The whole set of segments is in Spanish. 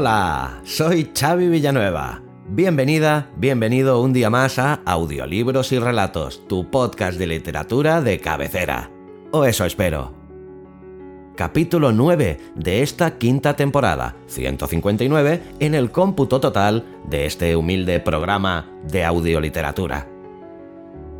Hola, soy Xavi Villanueva. Bienvenida, bienvenido un día más a Audiolibros y Relatos, tu podcast de literatura de cabecera. O eso espero. Capítulo 9 de esta quinta temporada, 159 en el cómputo total de este humilde programa de audioliteratura.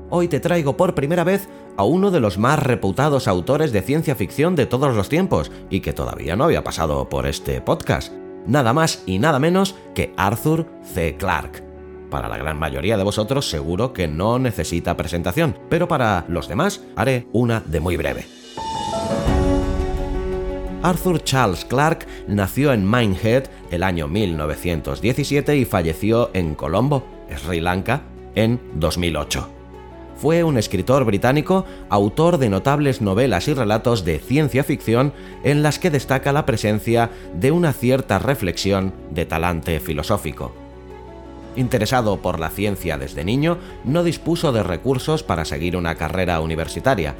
Hoy te traigo por primera vez a uno de los más reputados autores de ciencia ficción de todos los tiempos y que todavía no había pasado por este podcast nada más y nada menos que Arthur C. Clarke. Para la gran mayoría de vosotros seguro que no necesita presentación, pero para los demás haré una de muy breve. Arthur Charles Clarke nació en Minehead el año 1917 y falleció en Colombo, Sri Lanka, en 2008 fue un escritor británico, autor de notables novelas y relatos de ciencia ficción en las que destaca la presencia de una cierta reflexión de talante filosófico. Interesado por la ciencia desde niño, no dispuso de recursos para seguir una carrera universitaria.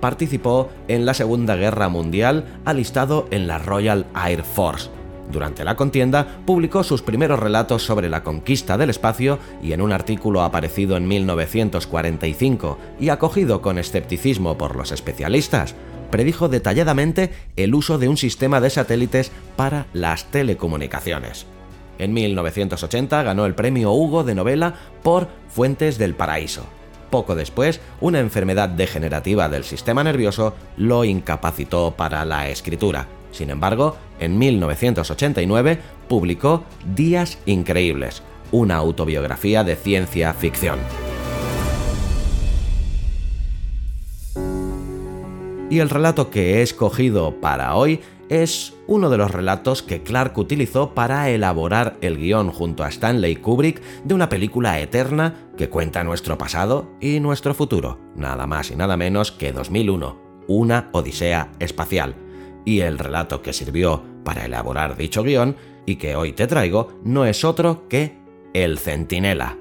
Participó en la Segunda Guerra Mundial alistado en la Royal Air Force, durante la contienda publicó sus primeros relatos sobre la conquista del espacio y en un artículo aparecido en 1945 y acogido con escepticismo por los especialistas, predijo detalladamente el uso de un sistema de satélites para las telecomunicaciones. En 1980 ganó el premio Hugo de novela por Fuentes del Paraíso. Poco después, una enfermedad degenerativa del sistema nervioso lo incapacitó para la escritura sin embargo, en 1989 publicó Días Increíbles, una autobiografía de ciencia ficción. Y el relato que he escogido para hoy es uno de los relatos que Clark utilizó para elaborar el guion junto a Stanley Kubrick de una película eterna que cuenta nuestro pasado y nuestro futuro, nada más y nada menos que 2001, una Odisea espacial y el relato que sirvió para elaborar dicho guion y que hoy te traigo no es otro que El Centinela.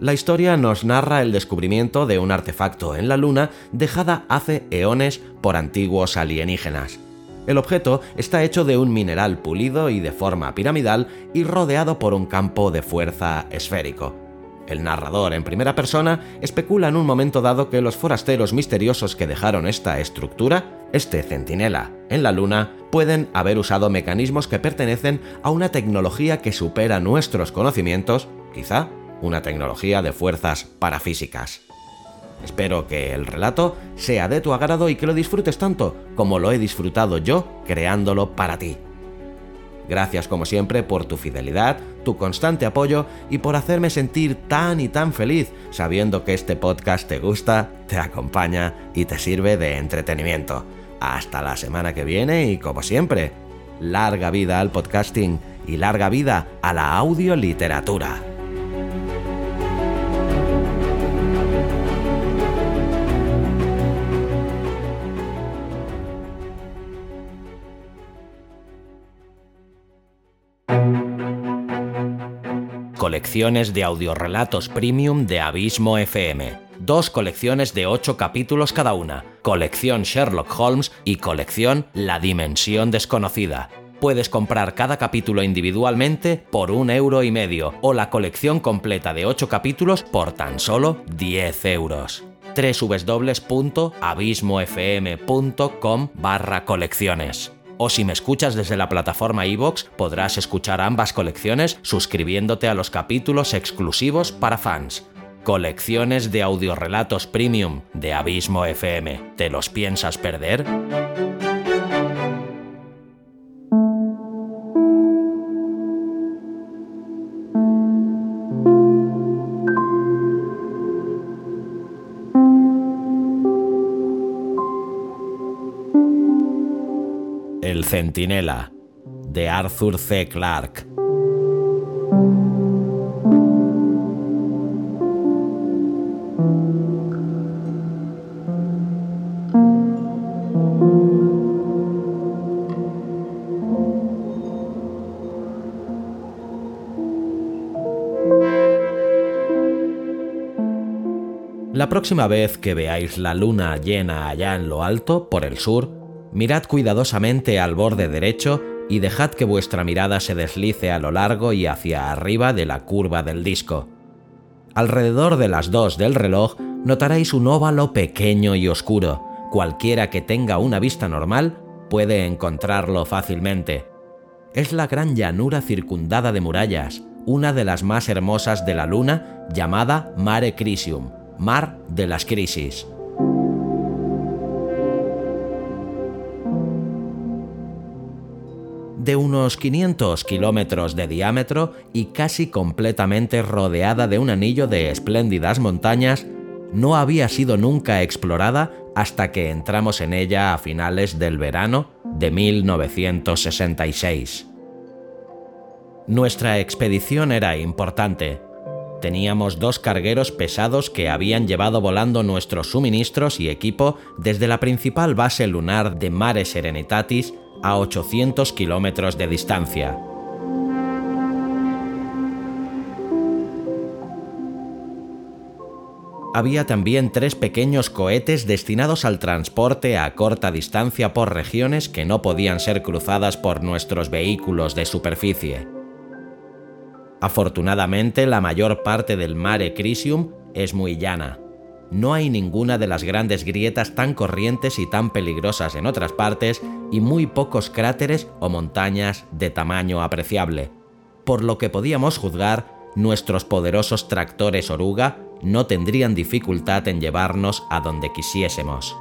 La historia nos narra el descubrimiento de un artefacto en la Luna dejada hace eones por antiguos alienígenas. El objeto está hecho de un mineral pulido y de forma piramidal y rodeado por un campo de fuerza esférico. El narrador en primera persona especula en un momento dado que los forasteros misteriosos que dejaron esta estructura, este centinela, en la Luna, pueden haber usado mecanismos que pertenecen a una tecnología que supera nuestros conocimientos, quizá una tecnología de fuerzas parafísicas. Espero que el relato sea de tu agrado y que lo disfrutes tanto como lo he disfrutado yo creándolo para ti. Gracias como siempre por tu fidelidad, tu constante apoyo y por hacerme sentir tan y tan feliz sabiendo que este podcast te gusta, te acompaña y te sirve de entretenimiento. Hasta la semana que viene y como siempre, larga vida al podcasting y larga vida a la audioliteratura. Colecciones de audiorelatos premium de Abismo FM. Dos colecciones de ocho capítulos cada una, colección Sherlock Holmes y colección La Dimensión Desconocida. Puedes comprar cada capítulo individualmente por un euro y medio o la colección completa de ocho capítulos por tan solo 10 euros www.abismofm.com barra colecciones o si me escuchas desde la plataforma iVoox, podrás escuchar ambas colecciones suscribiéndote a los capítulos exclusivos para fans. Colecciones de audiorelatos premium de Abismo FM. ¿Te los piensas perder? De Arthur C. Clarke. La próxima vez que veáis la luna llena allá en lo alto, por el sur, mirad cuidadosamente al borde derecho y dejad que vuestra mirada se deslice a lo largo y hacia arriba de la curva del disco. Alrededor de las dos del reloj notaréis un óvalo pequeño y oscuro. Cualquiera que tenga una vista normal puede encontrarlo fácilmente. Es la gran llanura circundada de murallas, una de las más hermosas de la Luna, llamada Mare Crisium, mar de las crisis. De unos 500 kilómetros de diámetro y casi completamente rodeada de un anillo de espléndidas montañas, no había sido nunca explorada hasta que entramos en ella a finales del verano de 1966. Nuestra expedición era importante. Teníamos dos cargueros pesados que habían llevado volando nuestros suministros y equipo desde la principal base lunar de Mare Serenitatis a 800 kilómetros de distancia. Había también tres pequeños cohetes destinados al transporte a corta distancia por regiones que no podían ser cruzadas por nuestros vehículos de superficie. Afortunadamente, la mayor parte del Mare Crisium es muy llana. No hay ninguna de las grandes grietas tan corrientes y tan peligrosas en otras partes y muy pocos cráteres o montañas de tamaño apreciable. Por lo que podíamos juzgar, nuestros poderosos tractores oruga no tendrían dificultad en llevarnos a donde quisiésemos.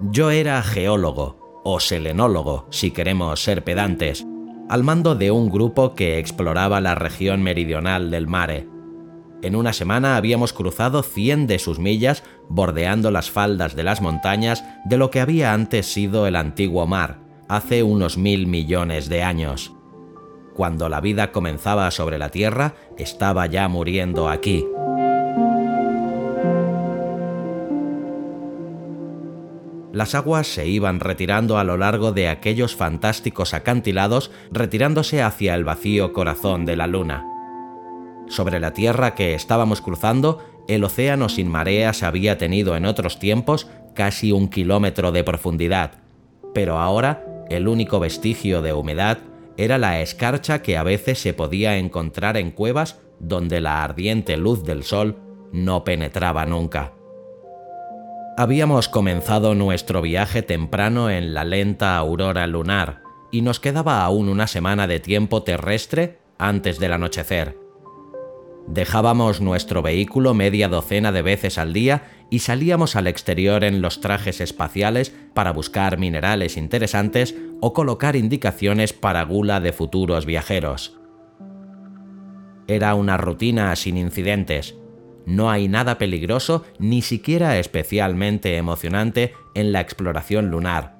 Yo era geólogo, o selenólogo, si queremos ser pedantes, al mando de un grupo que exploraba la región meridional del mare. En una semana habíamos cruzado 100 de sus millas bordeando las faldas de las montañas de lo que había antes sido el antiguo mar, hace unos mil millones de años. Cuando la vida comenzaba sobre la Tierra, estaba ya muriendo aquí. las aguas se iban retirando a lo largo de aquellos fantásticos acantilados, retirándose hacia el vacío corazón de la luna. Sobre la tierra que estábamos cruzando, el océano sin mareas había tenido en otros tiempos casi un kilómetro de profundidad, pero ahora el único vestigio de humedad era la escarcha que a veces se podía encontrar en cuevas donde la ardiente luz del sol no penetraba nunca. Habíamos comenzado nuestro viaje temprano en la lenta aurora lunar y nos quedaba aún una semana de tiempo terrestre antes del anochecer. Dejábamos nuestro vehículo media docena de veces al día y salíamos al exterior en los trajes espaciales para buscar minerales interesantes o colocar indicaciones para gula de futuros viajeros. Era una rutina sin incidentes, no hay nada peligroso ni siquiera especialmente emocionante en la exploración lunar.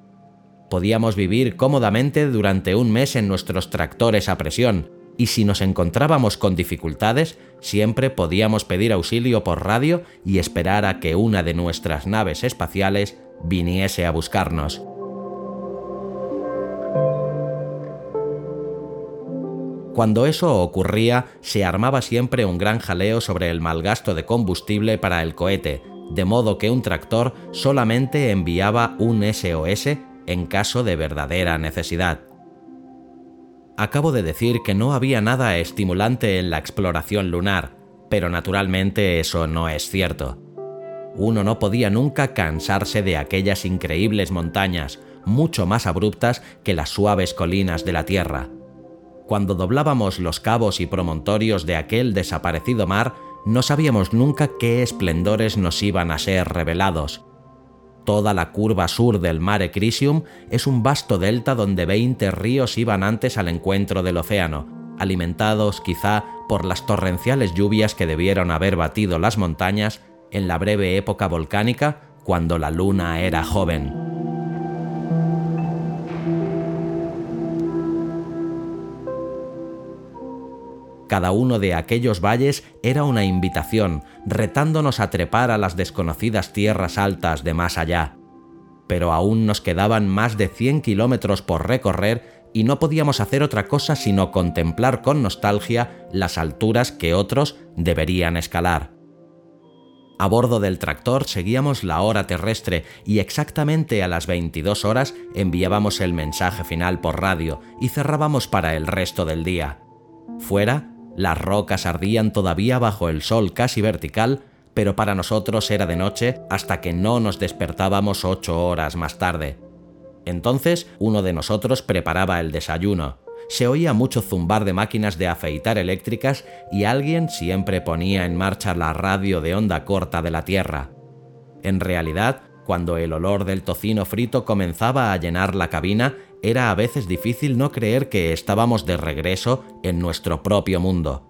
Podíamos vivir cómodamente durante un mes en nuestros tractores a presión, y si nos encontrábamos con dificultades, siempre podíamos pedir auxilio por radio y esperar a que una de nuestras naves espaciales viniese a buscarnos. Cuando eso ocurría, se armaba siempre un gran jaleo sobre el mal gasto de combustible para el cohete, de modo que un tractor solamente enviaba un SOS en caso de verdadera necesidad. Acabo de decir que no había nada estimulante en la exploración lunar, pero naturalmente eso no es cierto. Uno no podía nunca cansarse de aquellas increíbles montañas, mucho más abruptas que las suaves colinas de la Tierra cuando doblábamos los cabos y promontorios de aquel desaparecido mar, no sabíamos nunca qué esplendores nos iban a ser revelados. Toda la curva sur del Mare Crisium es un vasto delta donde 20 ríos iban antes al encuentro del océano, alimentados quizá por las torrenciales lluvias que debieron haber batido las montañas en la breve época volcánica cuando la luna era joven. Cada uno de aquellos valles era una invitación, retándonos a trepar a las desconocidas tierras altas de más allá. Pero aún nos quedaban más de 100 kilómetros por recorrer y no podíamos hacer otra cosa sino contemplar con nostalgia las alturas que otros deberían escalar. A bordo del tractor seguíamos la hora terrestre y exactamente a las 22 horas enviábamos el mensaje final por radio y cerrábamos para el resto del día. Fuera, las rocas ardían todavía bajo el sol casi vertical, pero para nosotros era de noche hasta que no nos despertábamos ocho horas más tarde. Entonces uno de nosotros preparaba el desayuno. Se oía mucho zumbar de máquinas de afeitar eléctricas y alguien siempre ponía en marcha la radio de onda corta de la Tierra. En realidad, cuando el olor del tocino frito comenzaba a llenar la cabina, era a veces difícil no creer que estábamos de regreso en nuestro propio mundo.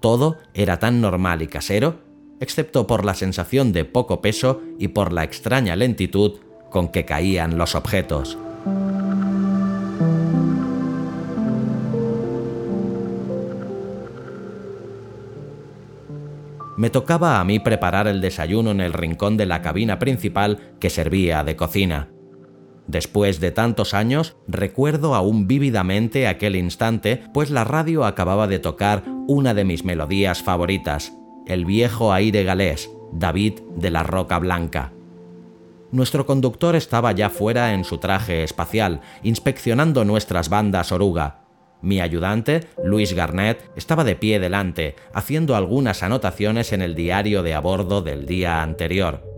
Todo era tan normal y casero, excepto por la sensación de poco peso y por la extraña lentitud con que caían los objetos. Me tocaba a mí preparar el desayuno en el rincón de la cabina principal que servía de cocina. Después de tantos años, recuerdo aún vívidamente aquel instante, pues la radio acababa de tocar una de mis melodías favoritas, el viejo aire galés, David de la Roca Blanca. Nuestro conductor estaba ya fuera en su traje espacial, inspeccionando nuestras bandas oruga. Mi ayudante, Luis Garnett, estaba de pie delante, haciendo algunas anotaciones en el diario de a bordo del día anterior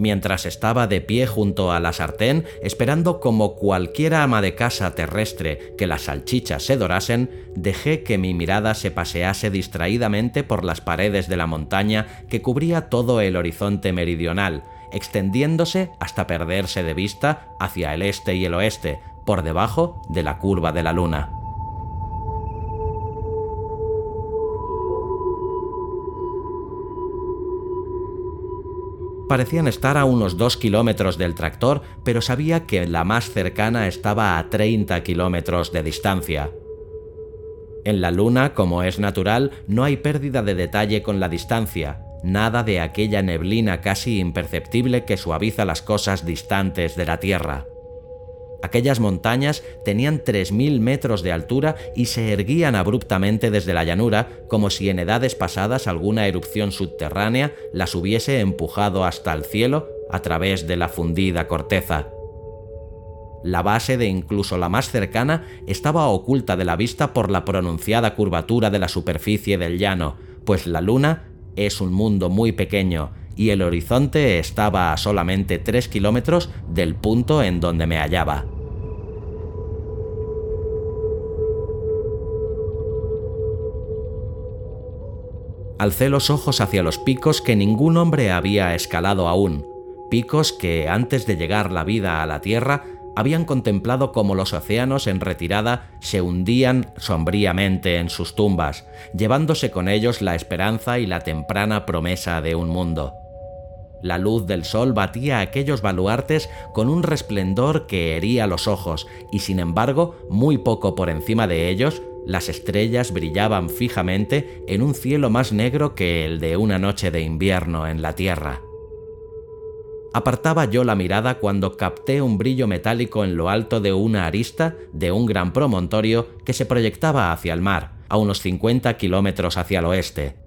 mientras estaba de pie junto a la sartén, esperando como cualquier ama de casa terrestre que las salchichas se dorasen, dejé que mi mirada se pasease distraídamente por las paredes de la montaña que cubría todo el horizonte meridional, extendiéndose hasta perderse de vista hacia el este y el oeste, por debajo de la curva de la luna. Parecían estar a unos 2 kilómetros del tractor, pero sabía que la más cercana estaba a 30 kilómetros de distancia. En la Luna, como es natural, no hay pérdida de detalle con la distancia, nada de aquella neblina casi imperceptible que suaviza las cosas distantes de la Tierra. Aquellas montañas tenían 3.000 metros de altura y se erguían abruptamente desde la llanura como si en edades pasadas alguna erupción subterránea las hubiese empujado hasta el cielo a través de la fundida corteza. La base de incluso la más cercana estaba oculta de la vista por la pronunciada curvatura de la superficie del llano, pues la luna es un mundo muy pequeño y el horizonte estaba a solamente 3 kilómetros del punto en donde me hallaba. Alcé los ojos hacia los picos que ningún hombre había escalado aún, picos que antes de llegar la vida a la Tierra habían contemplado cómo los océanos en retirada se hundían sombríamente en sus tumbas, llevándose con ellos la esperanza y la temprana promesa de un mundo. La luz del sol batía aquellos baluartes con un resplendor que hería los ojos, y sin embargo, muy poco por encima de ellos, las estrellas brillaban fijamente en un cielo más negro que el de una noche de invierno en la Tierra. Apartaba yo la mirada cuando capté un brillo metálico en lo alto de una arista de un gran promontorio que se proyectaba hacia el mar, a unos 50 kilómetros hacia el oeste.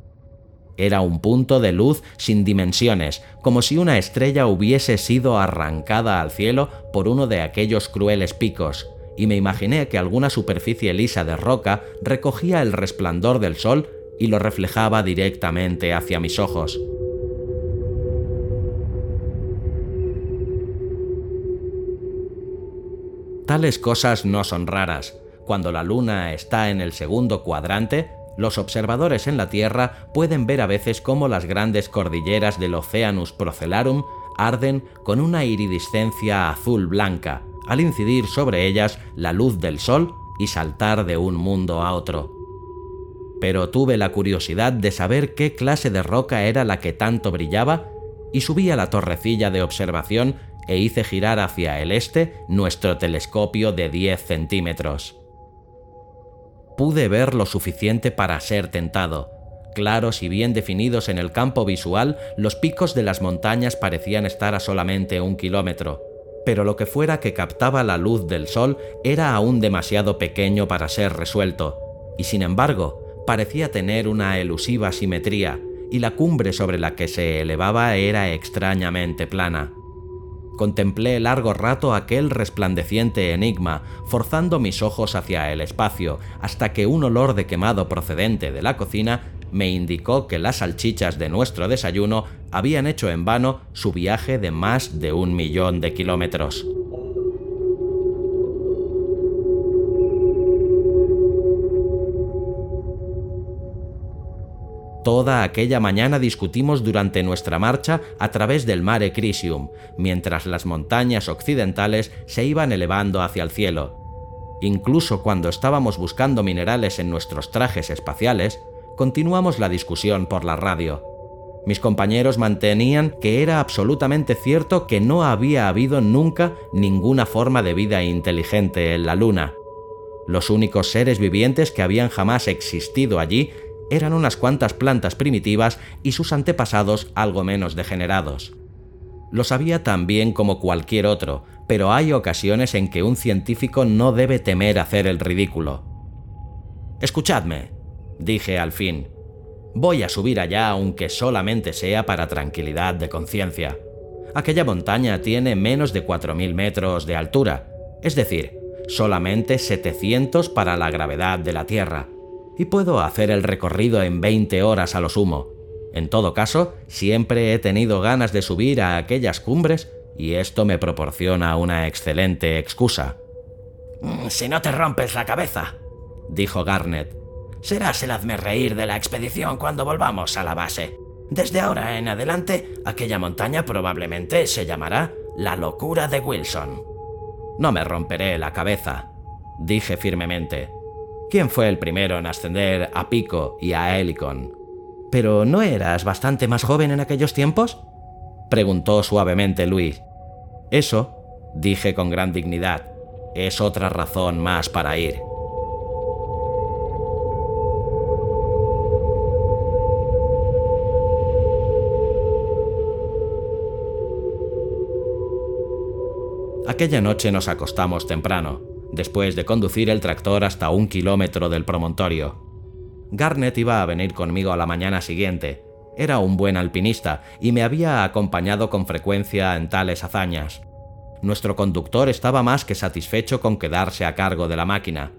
Era un punto de luz sin dimensiones, como si una estrella hubiese sido arrancada al cielo por uno de aquellos crueles picos, y me imaginé que alguna superficie lisa de roca recogía el resplandor del sol y lo reflejaba directamente hacia mis ojos. Tales cosas no son raras. Cuando la luna está en el segundo cuadrante, los observadores en la Tierra pueden ver a veces cómo las grandes cordilleras del Oceanus Procellarum arden con una iridiscencia azul blanca, al incidir sobre ellas la luz del sol y saltar de un mundo a otro. Pero tuve la curiosidad de saber qué clase de roca era la que tanto brillaba y subí a la torrecilla de observación e hice girar hacia el este nuestro telescopio de 10 centímetros. Pude ver lo suficiente para ser tentado. Claros y bien definidos en el campo visual, los picos de las montañas parecían estar a solamente un kilómetro, pero lo que fuera que captaba la luz del sol era aún demasiado pequeño para ser resuelto, y sin embargo parecía tener una elusiva simetría, y la cumbre sobre la que se elevaba era extrañamente plana. Contemplé largo rato aquel resplandeciente enigma, forzando mis ojos hacia el espacio, hasta que un olor de quemado procedente de la cocina me indicó que las salchichas de nuestro desayuno habían hecho en vano su viaje de más de un millón de kilómetros. Toda aquella mañana discutimos durante nuestra marcha a través del mare Crisium, mientras las montañas occidentales se iban elevando hacia el cielo. Incluso cuando estábamos buscando minerales en nuestros trajes espaciales, continuamos la discusión por la radio. Mis compañeros mantenían que era absolutamente cierto que no había habido nunca ninguna forma de vida inteligente en la Luna. Los únicos seres vivientes que habían jamás existido allí eran unas cuantas plantas primitivas y sus antepasados algo menos degenerados. Lo sabía tan bien como cualquier otro, pero hay ocasiones en que un científico no debe temer hacer el ridículo. Escuchadme, dije al fin. Voy a subir allá aunque solamente sea para tranquilidad de conciencia. Aquella montaña tiene menos de 4.000 metros de altura, es decir, solamente 700 para la gravedad de la Tierra y puedo hacer el recorrido en 20 horas a lo sumo. En todo caso, siempre he tenido ganas de subir a aquellas cumbres y esto me proporciona una excelente excusa. Mm, si no te rompes la cabeza, dijo Garnet, serás el hazme reír de la expedición cuando volvamos a la base. Desde ahora en adelante, aquella montaña probablemente se llamará la locura de Wilson. No me romperé la cabeza, dije firmemente. ¿Quién fue el primero en ascender a Pico y a Helicon? ¿Pero no eras bastante más joven en aquellos tiempos? preguntó suavemente Luis. Eso, dije con gran dignidad, es otra razón más para ir. Aquella noche nos acostamos temprano después de conducir el tractor hasta un kilómetro del promontorio. Garnet iba a venir conmigo a la mañana siguiente. Era un buen alpinista y me había acompañado con frecuencia en tales hazañas. Nuestro conductor estaba más que satisfecho con quedarse a cargo de la máquina.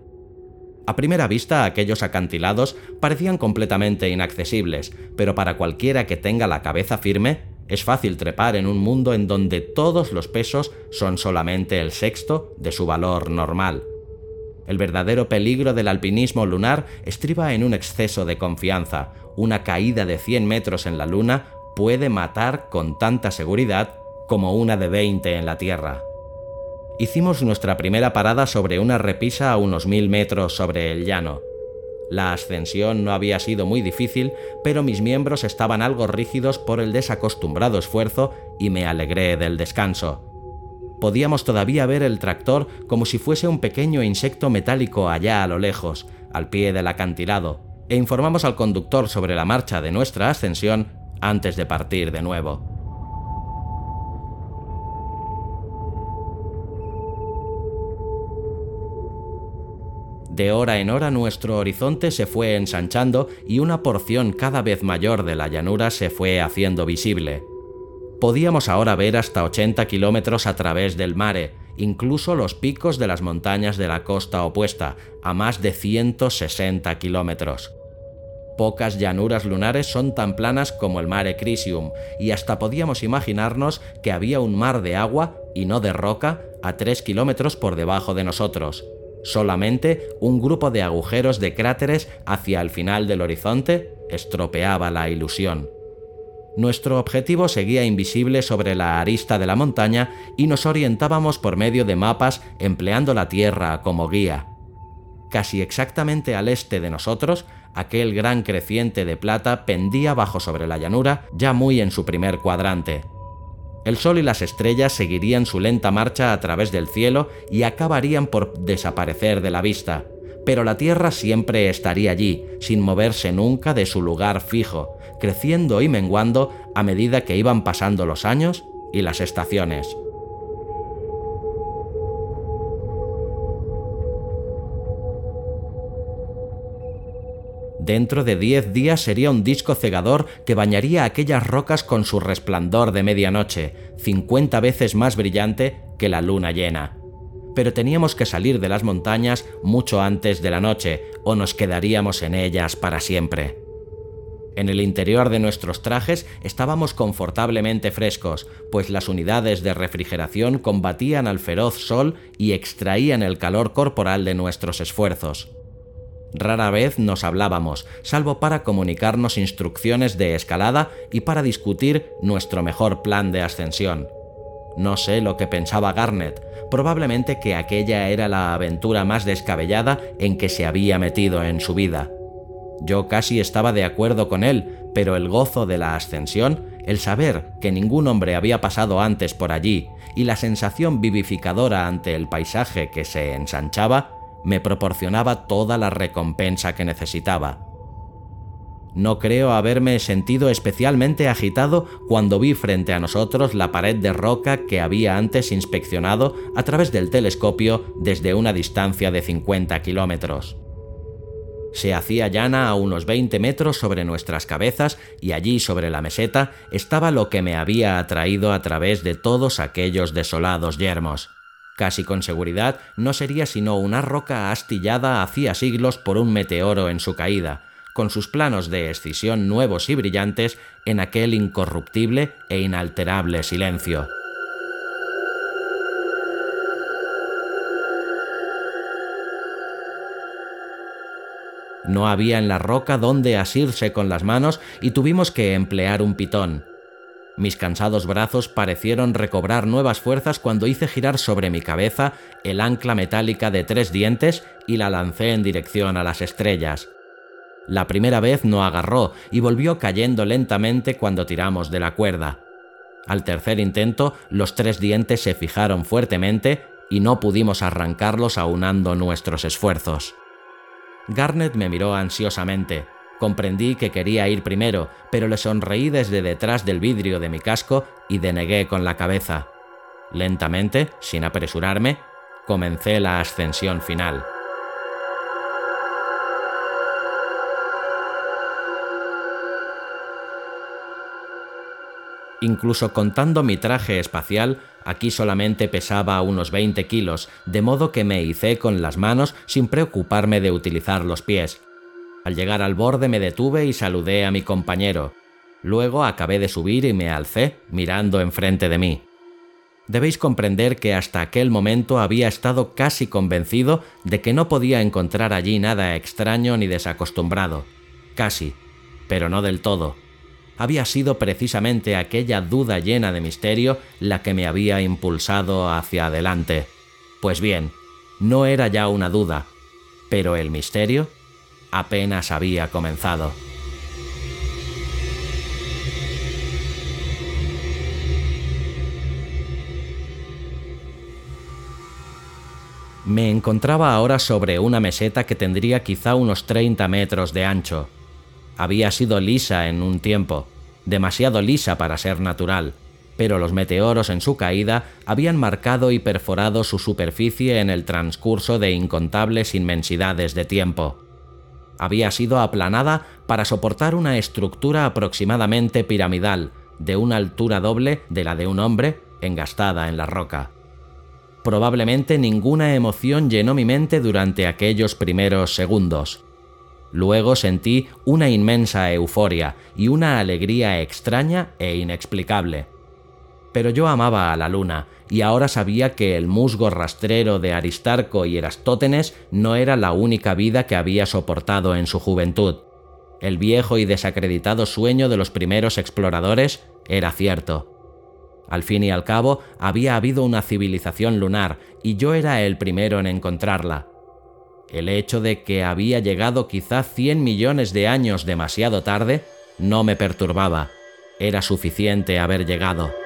A primera vista aquellos acantilados parecían completamente inaccesibles, pero para cualquiera que tenga la cabeza firme, es fácil trepar en un mundo en donde todos los pesos son solamente el sexto de su valor normal. El verdadero peligro del alpinismo lunar estriba en un exceso de confianza. Una caída de 100 metros en la Luna puede matar con tanta seguridad como una de 20 en la Tierra. Hicimos nuestra primera parada sobre una repisa a unos mil metros sobre el llano. La ascensión no había sido muy difícil, pero mis miembros estaban algo rígidos por el desacostumbrado esfuerzo y me alegré del descanso. Podíamos todavía ver el tractor como si fuese un pequeño insecto metálico allá a lo lejos, al pie del acantilado, e informamos al conductor sobre la marcha de nuestra ascensión antes de partir de nuevo. De hora en hora nuestro horizonte se fue ensanchando y una porción cada vez mayor de la llanura se fue haciendo visible. Podíamos ahora ver hasta 80 kilómetros a través del mare, incluso los picos de las montañas de la costa opuesta, a más de 160 kilómetros. Pocas llanuras lunares son tan planas como el mare Crisium, y hasta podíamos imaginarnos que había un mar de agua, y no de roca, a 3 kilómetros por debajo de nosotros. Solamente un grupo de agujeros de cráteres hacia el final del horizonte estropeaba la ilusión. Nuestro objetivo seguía invisible sobre la arista de la montaña y nos orientábamos por medio de mapas empleando la Tierra como guía. Casi exactamente al este de nosotros, aquel gran creciente de plata pendía bajo sobre la llanura, ya muy en su primer cuadrante. El sol y las estrellas seguirían su lenta marcha a través del cielo y acabarían por desaparecer de la vista, pero la Tierra siempre estaría allí, sin moverse nunca de su lugar fijo, creciendo y menguando a medida que iban pasando los años y las estaciones. Dentro de diez días sería un disco cegador que bañaría aquellas rocas con su resplandor de medianoche, 50 veces más brillante que la luna llena. Pero teníamos que salir de las montañas mucho antes de la noche, o nos quedaríamos en ellas para siempre. En el interior de nuestros trajes estábamos confortablemente frescos, pues las unidades de refrigeración combatían al feroz sol y extraían el calor corporal de nuestros esfuerzos. Rara vez nos hablábamos, salvo para comunicarnos instrucciones de escalada y para discutir nuestro mejor plan de ascensión. No sé lo que pensaba Garnet, probablemente que aquella era la aventura más descabellada en que se había metido en su vida. Yo casi estaba de acuerdo con él, pero el gozo de la ascensión, el saber que ningún hombre había pasado antes por allí y la sensación vivificadora ante el paisaje que se ensanchaba, me proporcionaba toda la recompensa que necesitaba. No creo haberme sentido especialmente agitado cuando vi frente a nosotros la pared de roca que había antes inspeccionado a través del telescopio desde una distancia de 50 kilómetros. Se hacía llana a unos 20 metros sobre nuestras cabezas y allí sobre la meseta estaba lo que me había atraído a través de todos aquellos desolados yermos. Casi con seguridad no sería sino una roca astillada hacía siglos por un meteoro en su caída, con sus planos de escisión nuevos y brillantes en aquel incorruptible e inalterable silencio. No había en la roca donde asirse con las manos y tuvimos que emplear un pitón. Mis cansados brazos parecieron recobrar nuevas fuerzas cuando hice girar sobre mi cabeza el ancla metálica de tres dientes y la lancé en dirección a las estrellas. La primera vez no agarró y volvió cayendo lentamente cuando tiramos de la cuerda. Al tercer intento, los tres dientes se fijaron fuertemente y no pudimos arrancarlos aunando nuestros esfuerzos. Garnet me miró ansiosamente. Comprendí que quería ir primero, pero le sonreí desde detrás del vidrio de mi casco y denegué con la cabeza. Lentamente, sin apresurarme, comencé la ascensión final. Incluso contando mi traje espacial, aquí solamente pesaba unos 20 kilos, de modo que me hice con las manos sin preocuparme de utilizar los pies. Al llegar al borde me detuve y saludé a mi compañero. Luego acabé de subir y me alcé, mirando enfrente de mí. Debéis comprender que hasta aquel momento había estado casi convencido de que no podía encontrar allí nada extraño ni desacostumbrado. Casi, pero no del todo. Había sido precisamente aquella duda llena de misterio la que me había impulsado hacia adelante. Pues bien, no era ya una duda, pero el misterio apenas había comenzado. Me encontraba ahora sobre una meseta que tendría quizá unos 30 metros de ancho. Había sido lisa en un tiempo, demasiado lisa para ser natural, pero los meteoros en su caída habían marcado y perforado su superficie en el transcurso de incontables inmensidades de tiempo había sido aplanada para soportar una estructura aproximadamente piramidal, de una altura doble de la de un hombre, engastada en la roca. Probablemente ninguna emoción llenó mi mente durante aquellos primeros segundos. Luego sentí una inmensa euforia y una alegría extraña e inexplicable pero yo amaba a la luna, y ahora sabía que el musgo rastrero de Aristarco y Erastótenes no era la única vida que había soportado en su juventud. El viejo y desacreditado sueño de los primeros exploradores era cierto. Al fin y al cabo, había habido una civilización lunar, y yo era el primero en encontrarla. El hecho de que había llegado quizá 100 millones de años demasiado tarde no me perturbaba. Era suficiente haber llegado.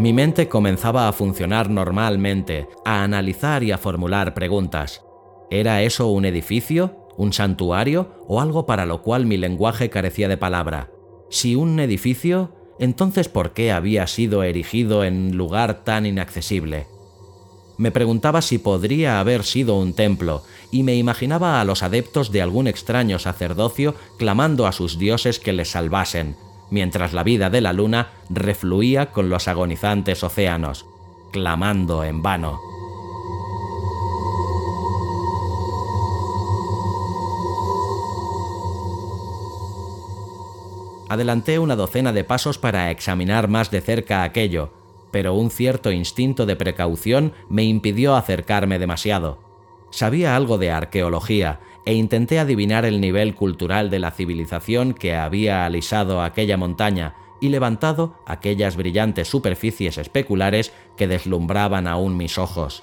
Mi mente comenzaba a funcionar normalmente, a analizar y a formular preguntas. ¿Era eso un edificio, un santuario o algo para lo cual mi lenguaje carecía de palabra? Si un edificio, entonces ¿por qué había sido erigido en lugar tan inaccesible? Me preguntaba si podría haber sido un templo, y me imaginaba a los adeptos de algún extraño sacerdocio clamando a sus dioses que les salvasen, mientras la vida de la luna refluía con los agonizantes océanos, clamando en vano. Adelanté una docena de pasos para examinar más de cerca aquello, pero un cierto instinto de precaución me impidió acercarme demasiado. Sabía algo de arqueología e intenté adivinar el nivel cultural de la civilización que había alisado aquella montaña y levantado aquellas brillantes superficies especulares que deslumbraban aún mis ojos.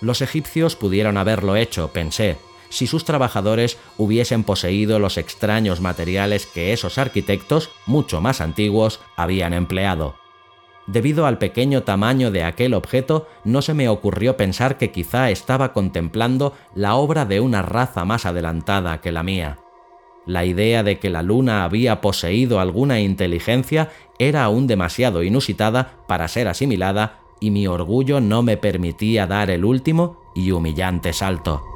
Los egipcios pudieron haberlo hecho, pensé, si sus trabajadores hubiesen poseído los extraños materiales que esos arquitectos, mucho más antiguos, habían empleado. Debido al pequeño tamaño de aquel objeto, no se me ocurrió pensar que quizá estaba contemplando la obra de una raza más adelantada que la mía. La idea de que la luna había poseído alguna inteligencia era aún demasiado inusitada para ser asimilada y mi orgullo no me permitía dar el último y humillante salto.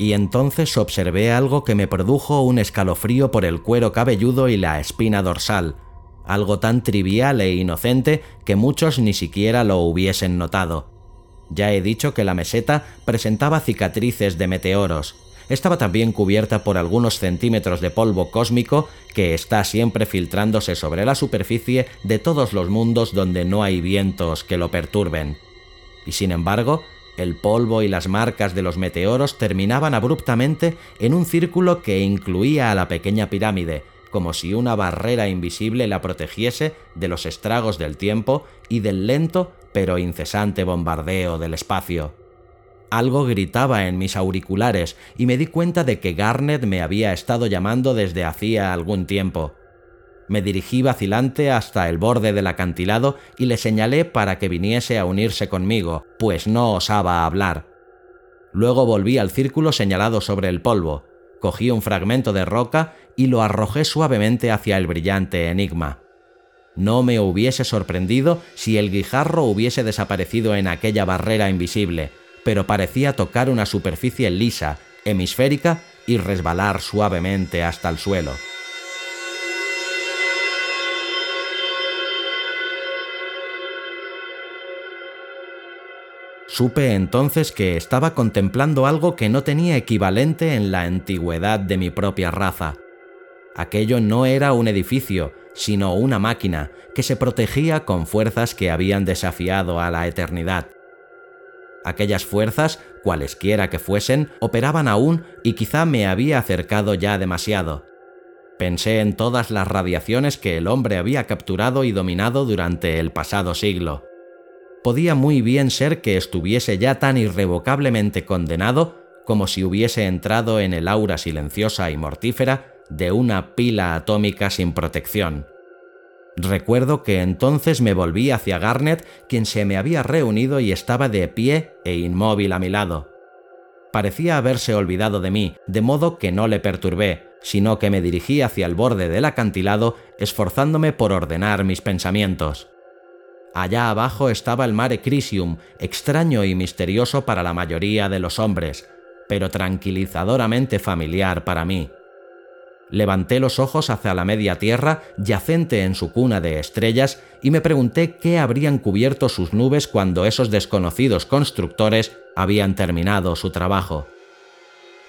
Y entonces observé algo que me produjo un escalofrío por el cuero cabelludo y la espina dorsal, algo tan trivial e inocente que muchos ni siquiera lo hubiesen notado. Ya he dicho que la meseta presentaba cicatrices de meteoros. Estaba también cubierta por algunos centímetros de polvo cósmico que está siempre filtrándose sobre la superficie de todos los mundos donde no hay vientos que lo perturben. Y sin embargo, el polvo y las marcas de los meteoros terminaban abruptamente en un círculo que incluía a la pequeña pirámide, como si una barrera invisible la protegiese de los estragos del tiempo y del lento pero incesante bombardeo del espacio. Algo gritaba en mis auriculares y me di cuenta de que Garnet me había estado llamando desde hacía algún tiempo me dirigí vacilante hasta el borde del acantilado y le señalé para que viniese a unirse conmigo, pues no osaba hablar. Luego volví al círculo señalado sobre el polvo, cogí un fragmento de roca y lo arrojé suavemente hacia el brillante enigma. No me hubiese sorprendido si el guijarro hubiese desaparecido en aquella barrera invisible, pero parecía tocar una superficie lisa, hemisférica y resbalar suavemente hasta el suelo. Supe entonces que estaba contemplando algo que no tenía equivalente en la antigüedad de mi propia raza. Aquello no era un edificio, sino una máquina que se protegía con fuerzas que habían desafiado a la eternidad. Aquellas fuerzas, cualesquiera que fuesen, operaban aún y quizá me había acercado ya demasiado. Pensé en todas las radiaciones que el hombre había capturado y dominado durante el pasado siglo podía muy bien ser que estuviese ya tan irrevocablemente condenado como si hubiese entrado en el aura silenciosa y mortífera de una pila atómica sin protección. Recuerdo que entonces me volví hacia Garnet, quien se me había reunido y estaba de pie e inmóvil a mi lado. Parecía haberse olvidado de mí, de modo que no le perturbé, sino que me dirigí hacia el borde del acantilado, esforzándome por ordenar mis pensamientos. Allá abajo estaba el mare Crisium, extraño y misterioso para la mayoría de los hombres, pero tranquilizadoramente familiar para mí. Levanté los ojos hacia la media tierra, yacente en su cuna de estrellas, y me pregunté qué habrían cubierto sus nubes cuando esos desconocidos constructores habían terminado su trabajo.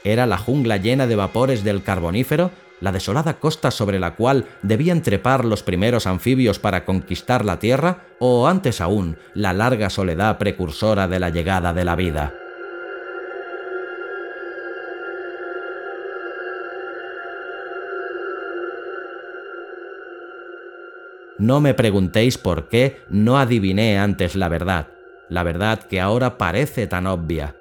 ¿Era la jungla llena de vapores del carbonífero la desolada costa sobre la cual debían trepar los primeros anfibios para conquistar la Tierra, o antes aún, la larga soledad precursora de la llegada de la vida. No me preguntéis por qué no adiviné antes la verdad, la verdad que ahora parece tan obvia.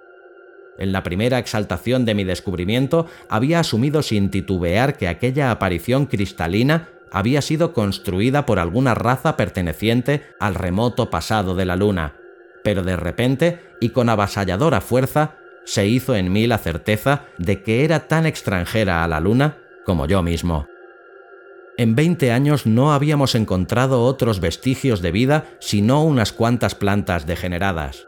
En la primera exaltación de mi descubrimiento había asumido sin titubear que aquella aparición cristalina había sido construida por alguna raza perteneciente al remoto pasado de la Luna, pero de repente y con avasalladora fuerza se hizo en mí la certeza de que era tan extranjera a la Luna como yo mismo. En 20 años no habíamos encontrado otros vestigios de vida sino unas cuantas plantas degeneradas.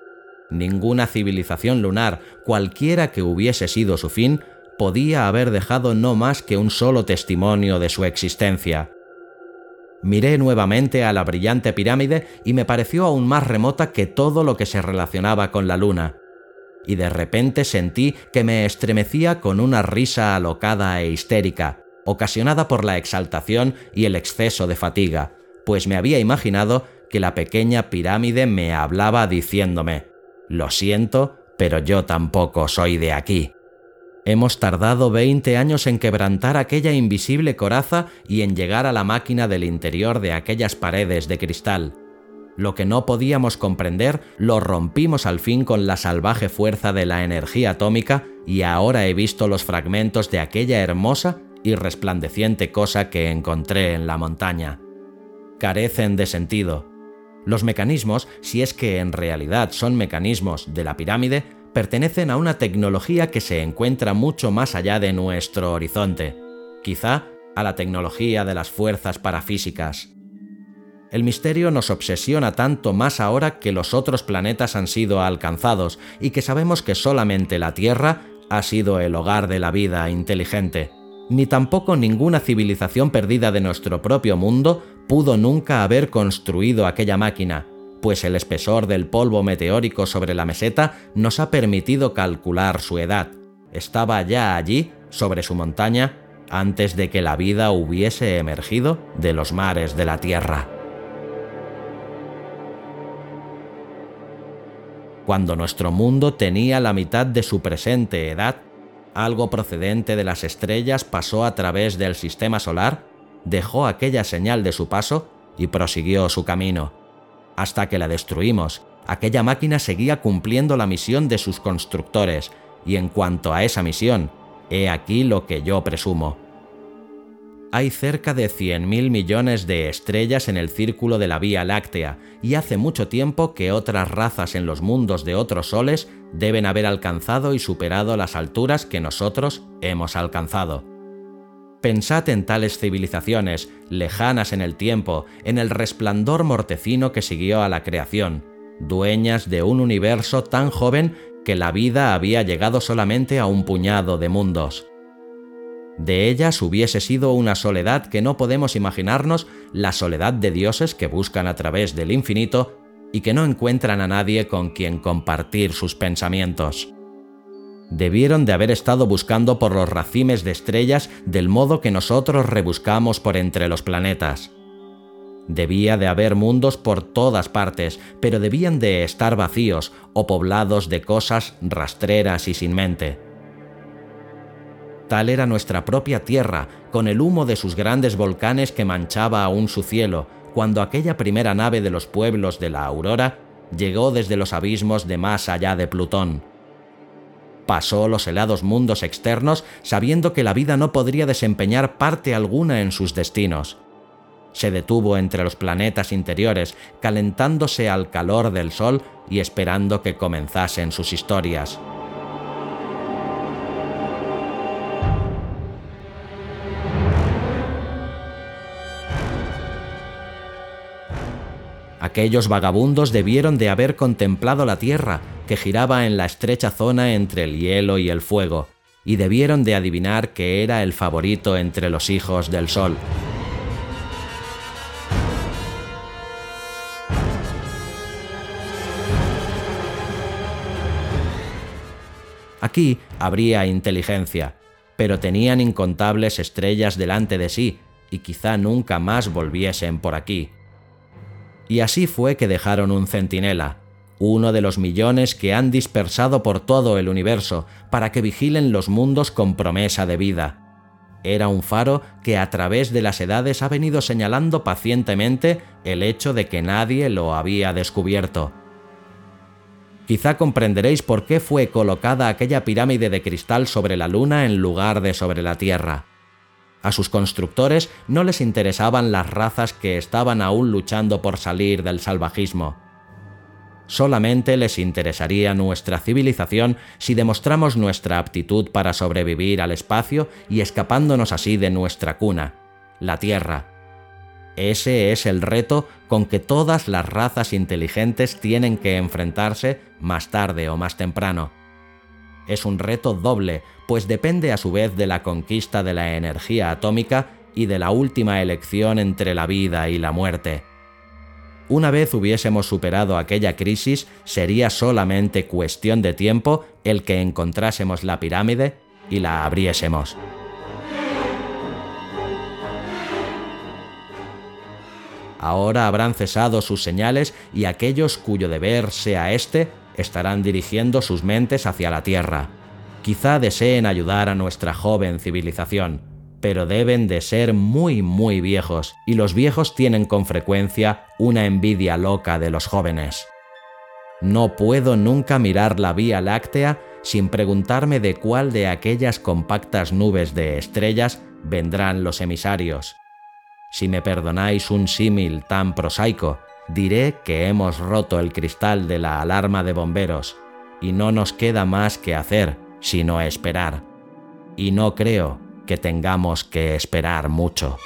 Ninguna civilización lunar, cualquiera que hubiese sido su fin, podía haber dejado no más que un solo testimonio de su existencia. Miré nuevamente a la brillante pirámide y me pareció aún más remota que todo lo que se relacionaba con la luna. Y de repente sentí que me estremecía con una risa alocada e histérica, ocasionada por la exaltación y el exceso de fatiga, pues me había imaginado que la pequeña pirámide me hablaba diciéndome, lo siento, pero yo tampoco soy de aquí. Hemos tardado 20 años en quebrantar aquella invisible coraza y en llegar a la máquina del interior de aquellas paredes de cristal. Lo que no podíamos comprender lo rompimos al fin con la salvaje fuerza de la energía atómica y ahora he visto los fragmentos de aquella hermosa y resplandeciente cosa que encontré en la montaña. Carecen de sentido. Los mecanismos, si es que en realidad son mecanismos de la pirámide, pertenecen a una tecnología que se encuentra mucho más allá de nuestro horizonte, quizá a la tecnología de las fuerzas parafísicas. El misterio nos obsesiona tanto más ahora que los otros planetas han sido alcanzados y que sabemos que solamente la Tierra ha sido el hogar de la vida inteligente. Ni tampoco ninguna civilización perdida de nuestro propio mundo pudo nunca haber construido aquella máquina, pues el espesor del polvo meteórico sobre la meseta nos ha permitido calcular su edad. Estaba ya allí, sobre su montaña, antes de que la vida hubiese emergido de los mares de la Tierra. Cuando nuestro mundo tenía la mitad de su presente edad, algo procedente de las estrellas pasó a través del sistema solar, dejó aquella señal de su paso y prosiguió su camino hasta que la destruimos. Aquella máquina seguía cumpliendo la misión de sus constructores, y en cuanto a esa misión, he aquí lo que yo presumo. Hay cerca de 100.000 millones de estrellas en el círculo de la Vía Láctea, y hace mucho tiempo que otras razas en los mundos de otros soles deben haber alcanzado y superado las alturas que nosotros hemos alcanzado. Pensad en tales civilizaciones, lejanas en el tiempo, en el resplandor mortecino que siguió a la creación, dueñas de un universo tan joven que la vida había llegado solamente a un puñado de mundos. De ellas hubiese sido una soledad que no podemos imaginarnos la soledad de dioses que buscan a través del infinito y que no encuentran a nadie con quien compartir sus pensamientos debieron de haber estado buscando por los racimes de estrellas del modo que nosotros rebuscamos por entre los planetas. Debía de haber mundos por todas partes, pero debían de estar vacíos o poblados de cosas rastreras y sin mente. Tal era nuestra propia Tierra, con el humo de sus grandes volcanes que manchaba aún su cielo, cuando aquella primera nave de los pueblos de la Aurora llegó desde los abismos de más allá de Plutón pasó los helados mundos externos sabiendo que la vida no podría desempeñar parte alguna en sus destinos. Se detuvo entre los planetas interiores, calentándose al calor del sol y esperando que comenzasen sus historias. Aquellos vagabundos debieron de haber contemplado la Tierra, que giraba en la estrecha zona entre el hielo y el fuego, y debieron de adivinar que era el favorito entre los hijos del Sol. Aquí habría inteligencia, pero tenían incontables estrellas delante de sí, y quizá nunca más volviesen por aquí y así fue que dejaron un centinela, uno de los millones que han dispersado por todo el universo para que vigilen los mundos con promesa de vida. Era un faro que a través de las edades ha venido señalando pacientemente el hecho de que nadie lo había descubierto. Quizá comprenderéis por qué fue colocada aquella pirámide de cristal sobre la Luna en lugar de sobre la Tierra. A sus constructores no les interesaban las razas que estaban aún luchando por salir del salvajismo. Solamente les interesaría nuestra civilización si demostramos nuestra aptitud para sobrevivir al espacio y escapándonos así de nuestra cuna, la Tierra. Ese es el reto con que todas las razas inteligentes tienen que enfrentarse más tarde o más temprano. Es un reto doble, pues depende a su vez de la conquista de la energía atómica y de la última elección entre la vida y la muerte. Una vez hubiésemos superado aquella crisis, sería solamente cuestión de tiempo el que encontrásemos la pirámide y la abriésemos. Ahora habrán cesado sus señales y aquellos cuyo deber sea este estarán dirigiendo sus mentes hacia la Tierra. Quizá deseen ayudar a nuestra joven civilización, pero deben de ser muy muy viejos, y los viejos tienen con frecuencia una envidia loca de los jóvenes. No puedo nunca mirar la Vía Láctea sin preguntarme de cuál de aquellas compactas nubes de estrellas vendrán los emisarios. Si me perdonáis un símil tan prosaico, diré que hemos roto el cristal de la alarma de bomberos y no nos queda más que hacer sino esperar. Y no creo que tengamos que esperar mucho.